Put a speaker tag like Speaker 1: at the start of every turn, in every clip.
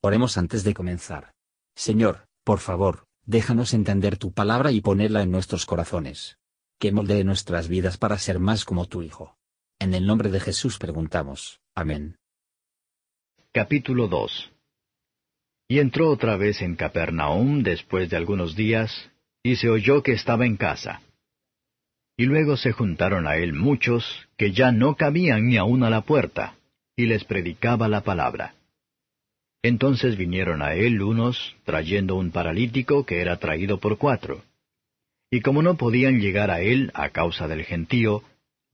Speaker 1: Oremos antes de comenzar. Señor, por favor, déjanos entender tu palabra y ponerla en nuestros corazones. Que moldee nuestras vidas para ser más como tu Hijo. En el nombre de Jesús preguntamos. Amén.
Speaker 2: Capítulo 2 Y entró otra vez en Capernaum después de algunos días, y se oyó que estaba en casa. Y luego se juntaron a él muchos, que ya no cabían ni aun a la puerta, y les predicaba la palabra. Entonces vinieron a él unos, trayendo un paralítico que era traído por cuatro. Y como no podían llegar a él a causa del gentío,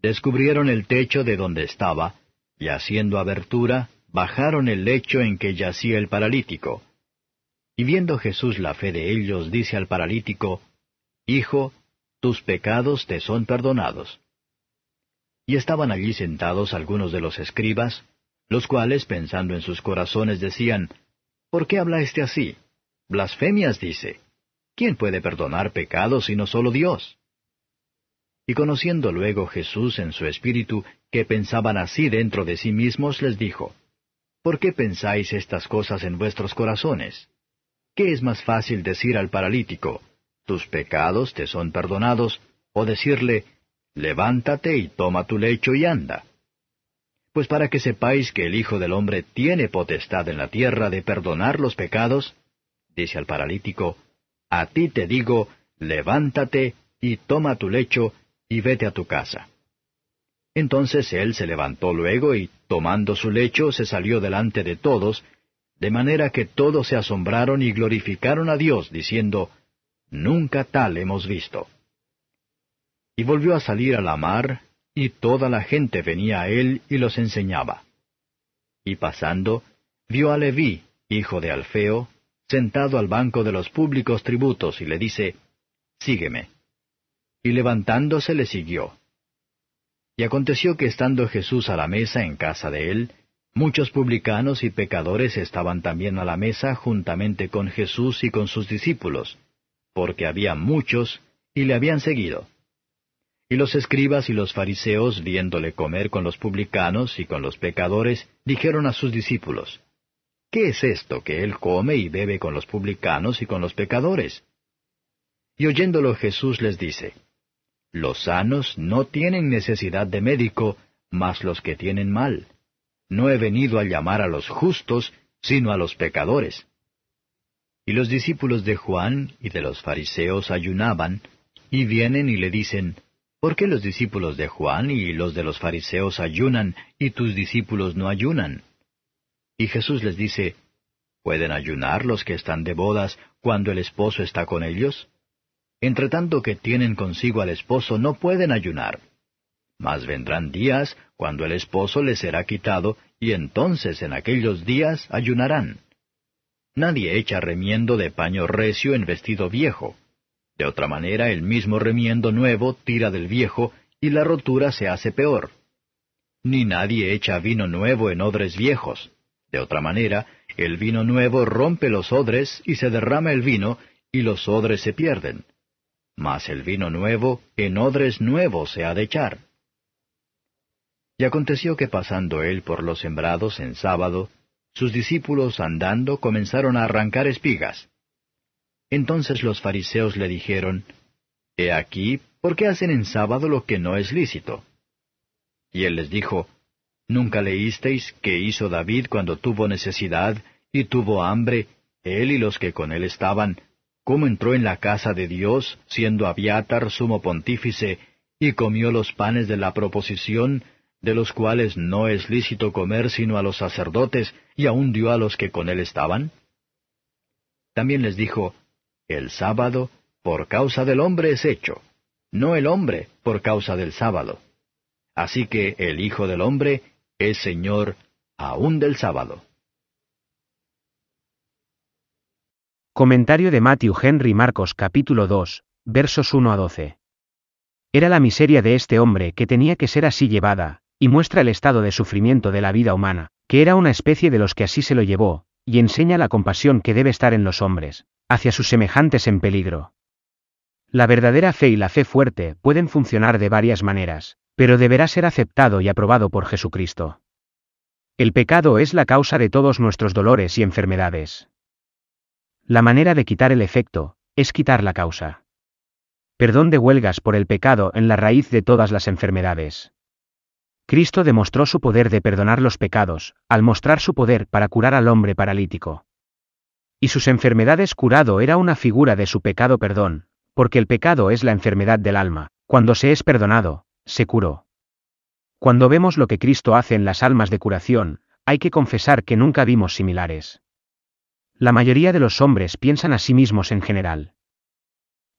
Speaker 2: descubrieron el techo de donde estaba, y haciendo abertura, bajaron el lecho en que yacía el paralítico. Y viendo Jesús la fe de ellos, dice al paralítico, Hijo, tus pecados te son perdonados. Y estaban allí sentados algunos de los escribas, los cuales, pensando en sus corazones, decían, ¿Por qué habla éste así? Blasfemias dice. ¿Quién puede perdonar pecados sino solo Dios? Y conociendo luego Jesús en su espíritu que pensaban así dentro de sí mismos, les dijo, ¿Por qué pensáis estas cosas en vuestros corazones? ¿Qué es más fácil decir al paralítico, tus pecados te son perdonados, o decirle, levántate y toma tu lecho y anda? Pues para que sepáis que el Hijo del Hombre tiene potestad en la tierra de perdonar los pecados, dice al paralítico, a ti te digo, levántate y toma tu lecho y vete a tu casa. Entonces él se levantó luego y, tomando su lecho, se salió delante de todos, de manera que todos se asombraron y glorificaron a Dios, diciendo, Nunca tal hemos visto. Y volvió a salir a la mar, y toda la gente venía a él y los enseñaba. Y pasando, vio a Leví, hijo de Alfeo, sentado al banco de los públicos tributos, y le dice, Sígueme. Y levantándose le siguió. Y aconteció que estando Jesús a la mesa en casa de él, muchos publicanos y pecadores estaban también a la mesa juntamente con Jesús y con sus discípulos, porque había muchos, y le habían seguido. Y los escribas y los fariseos, viéndole comer con los publicanos y con los pecadores, dijeron a sus discípulos, ¿Qué es esto que él come y bebe con los publicanos y con los pecadores? Y oyéndolo Jesús les dice, Los sanos no tienen necesidad de médico, mas los que tienen mal. No he venido a llamar a los justos, sino a los pecadores. Y los discípulos de Juan y de los fariseos ayunaban, y vienen y le dicen, ¿Por qué los discípulos de Juan y los de los fariseos ayunan y tus discípulos no ayunan? Y Jesús les dice, ¿Pueden ayunar los que están de bodas cuando el esposo está con ellos? Entre tanto que tienen consigo al esposo no pueden ayunar. Mas vendrán días cuando el esposo les será quitado, y entonces en aquellos días ayunarán. Nadie echa remiendo de paño recio en vestido viejo de otra manera, el mismo remiendo nuevo tira del viejo, y la rotura se hace peor. Ni nadie echa vino nuevo en odres viejos. De otra manera, el vino nuevo rompe los odres, y se derrama el vino, y los odres se pierden. Mas el vino nuevo en odres nuevos se ha de echar. Y aconteció que pasando él por los sembrados en sábado, sus discípulos andando comenzaron a arrancar espigas. Entonces los fariseos le dijeron, He aquí, ¿por qué hacen en sábado lo que no es lícito? Y él les dijo, ¿Nunca leísteis qué hizo David cuando tuvo necesidad y tuvo hambre, él y los que con él estaban, cómo entró en la casa de Dios, siendo Abiatar sumo pontífice, y comió los panes de la proposición, de los cuales no es lícito comer sino a los sacerdotes, y aun dio a los que con él estaban? También les dijo, el sábado por causa del hombre es hecho, no el hombre por causa del sábado. Así que el Hijo del Hombre es Señor aún del sábado.
Speaker 3: Comentario de Matthew Henry Marcos capítulo 2, versos 1 a 12. Era la miseria de este hombre que tenía que ser así llevada, y muestra el estado de sufrimiento de la vida humana, que era una especie de los que así se lo llevó, y enseña la compasión que debe estar en los hombres, hacia sus semejantes en peligro. La verdadera fe y la fe fuerte pueden funcionar de varias maneras, pero deberá ser aceptado y aprobado por Jesucristo. El pecado es la causa de todos nuestros dolores y enfermedades. La manera de quitar el efecto, es quitar la causa. Perdón de huelgas por el pecado en la raíz de todas las enfermedades. Cristo demostró su poder de perdonar los pecados, al mostrar su poder para curar al hombre paralítico. Y sus enfermedades curado era una figura de su pecado perdón, porque el pecado es la enfermedad del alma, cuando se es perdonado, se curó. Cuando vemos lo que Cristo hace en las almas de curación, hay que confesar que nunca vimos similares. La mayoría de los hombres piensan a sí mismos en general.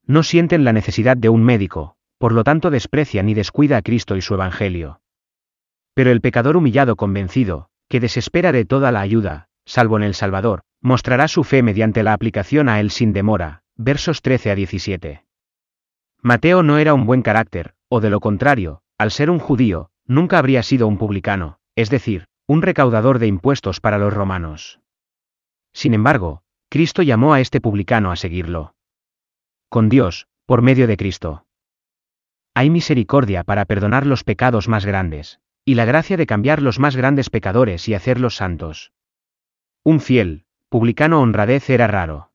Speaker 3: No sienten la necesidad de un médico, por lo tanto desprecian y descuida a Cristo y su Evangelio. Pero el pecador humillado convencido, que desespera de toda la ayuda, salvo en el Salvador, mostrará su fe mediante la aplicación a él sin demora. Versos 13 a 17. Mateo no era un buen carácter, o de lo contrario, al ser un judío, nunca habría sido un publicano, es decir, un recaudador de impuestos para los romanos. Sin embargo, Cristo llamó a este publicano a seguirlo. Con Dios, por medio de Cristo. Hay misericordia para perdonar los pecados más grandes, y la gracia de cambiar los más grandes pecadores y hacerlos santos. Un fiel, publicano honradez era raro.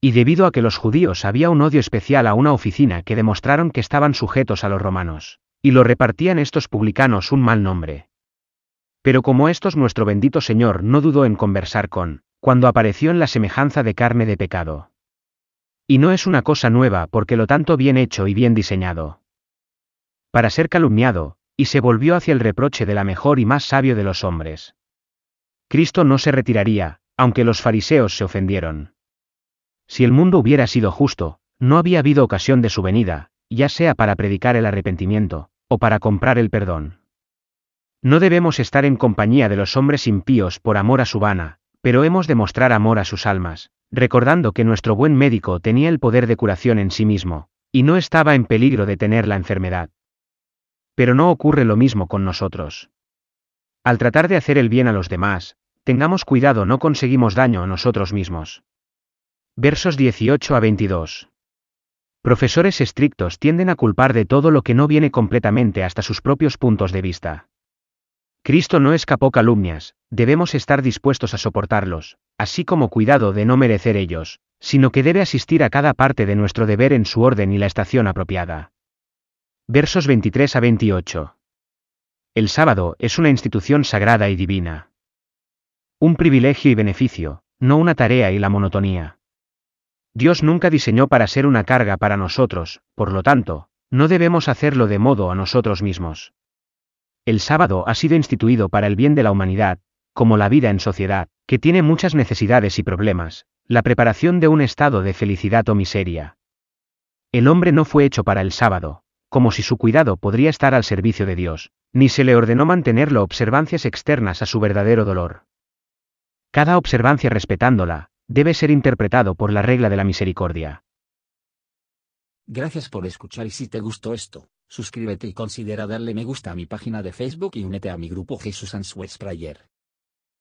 Speaker 3: Y debido a que los judíos había un odio especial a una oficina que demostraron que estaban sujetos a los romanos, y lo repartían estos publicanos un mal nombre. Pero como estos nuestro bendito Señor no dudó en conversar con, cuando apareció en la semejanza de carne de pecado. Y no es una cosa nueva porque lo tanto bien hecho y bien diseñado. Para ser calumniado, y se volvió hacia el reproche de la mejor y más sabio de los hombres. Cristo no se retiraría, aunque los fariseos se ofendieron. Si el mundo hubiera sido justo, no había habido ocasión de su venida, ya sea para predicar el arrepentimiento, o para comprar el perdón. No debemos estar en compañía de los hombres impíos por amor a su vana, pero hemos de mostrar amor a sus almas, recordando que nuestro buen médico tenía el poder de curación en sí mismo, y no estaba en peligro de tener la enfermedad. Pero no ocurre lo mismo con nosotros. Al tratar de hacer el bien a los demás, tengamos cuidado no conseguimos daño a nosotros mismos. Versos 18 a 22. Profesores estrictos tienden a culpar de todo lo que no viene completamente hasta sus propios puntos de vista. Cristo no escapó calumnias, debemos estar dispuestos a soportarlos, así como cuidado de no merecer ellos, sino que debe asistir a cada parte de nuestro deber en su orden y la estación apropiada. Versos 23 a 28. El sábado es una institución sagrada y divina. Un privilegio y beneficio, no una tarea y la monotonía. Dios nunca diseñó para ser una carga para nosotros, por lo tanto, no debemos hacerlo de modo a nosotros mismos. El sábado ha sido instituido para el bien de la humanidad, como la vida en sociedad, que tiene muchas necesidades y problemas, la preparación de un estado de felicidad o miseria. El hombre no fue hecho para el sábado, como si su cuidado podría estar al servicio de Dios, ni se le ordenó mantenerlo observancias externas a su verdadero dolor. Cada observancia respetándola, debe ser interpretado por la regla de la misericordia.
Speaker 1: Gracias por escuchar y si te gustó esto, suscríbete y considera darle me gusta a mi página de Facebook y únete a mi grupo Jesús Answers Prayer.